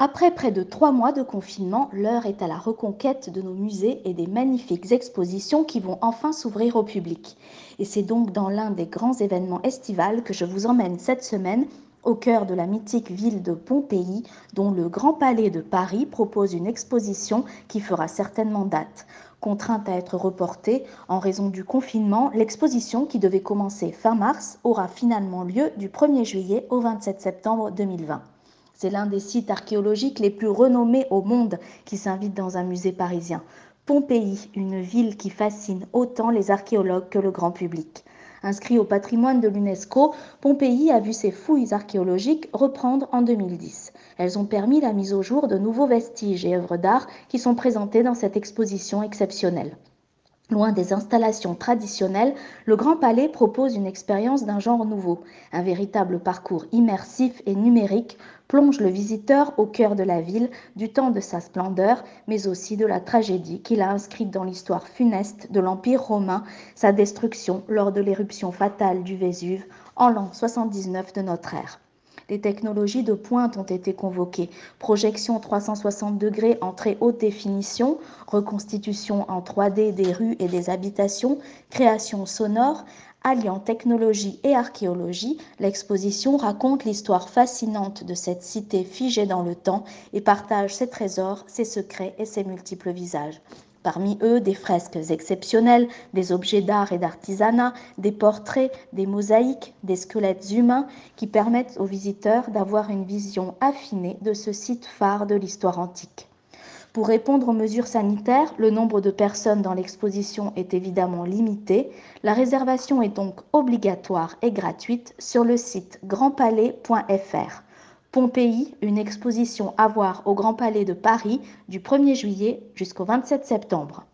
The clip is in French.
Après près de trois mois de confinement, l'heure est à la reconquête de nos musées et des magnifiques expositions qui vont enfin s'ouvrir au public. Et c'est donc dans l'un des grands événements estivals que je vous emmène cette semaine au cœur de la mythique ville de Pompéi, dont le Grand Palais de Paris propose une exposition qui fera certainement date. Contrainte à être reportée en raison du confinement, l'exposition qui devait commencer fin mars aura finalement lieu du 1er juillet au 27 septembre 2020. C'est l'un des sites archéologiques les plus renommés au monde qui s'invite dans un musée parisien. Pompéi, une ville qui fascine autant les archéologues que le grand public. Inscrit au patrimoine de l'UNESCO, Pompéi a vu ses fouilles archéologiques reprendre en 2010. Elles ont permis la mise au jour de nouveaux vestiges et œuvres d'art qui sont présentés dans cette exposition exceptionnelle. Loin des installations traditionnelles, le Grand Palais propose une expérience d'un genre nouveau. Un véritable parcours immersif et numérique plonge le visiteur au cœur de la ville, du temps de sa splendeur, mais aussi de la tragédie qu'il a inscrite dans l'histoire funeste de l'Empire romain, sa destruction lors de l'éruption fatale du Vésuve en l'an 79 de notre ère. Les technologies de pointe ont été convoquées. Projection 360 degrés en très haute définition, reconstitution en 3D des rues et des habitations, création sonore, alliant technologie et archéologie, l'exposition raconte l'histoire fascinante de cette cité figée dans le temps et partage ses trésors, ses secrets et ses multiples visages. Parmi eux, des fresques exceptionnelles, des objets d'art et d'artisanat, des portraits, des mosaïques, des squelettes humains qui permettent aux visiteurs d'avoir une vision affinée de ce site phare de l'histoire antique. Pour répondre aux mesures sanitaires, le nombre de personnes dans l'exposition est évidemment limité. La réservation est donc obligatoire et gratuite sur le site grandpalais.fr. Pompéi, une exposition à voir au Grand Palais de Paris du 1er juillet jusqu'au 27 septembre.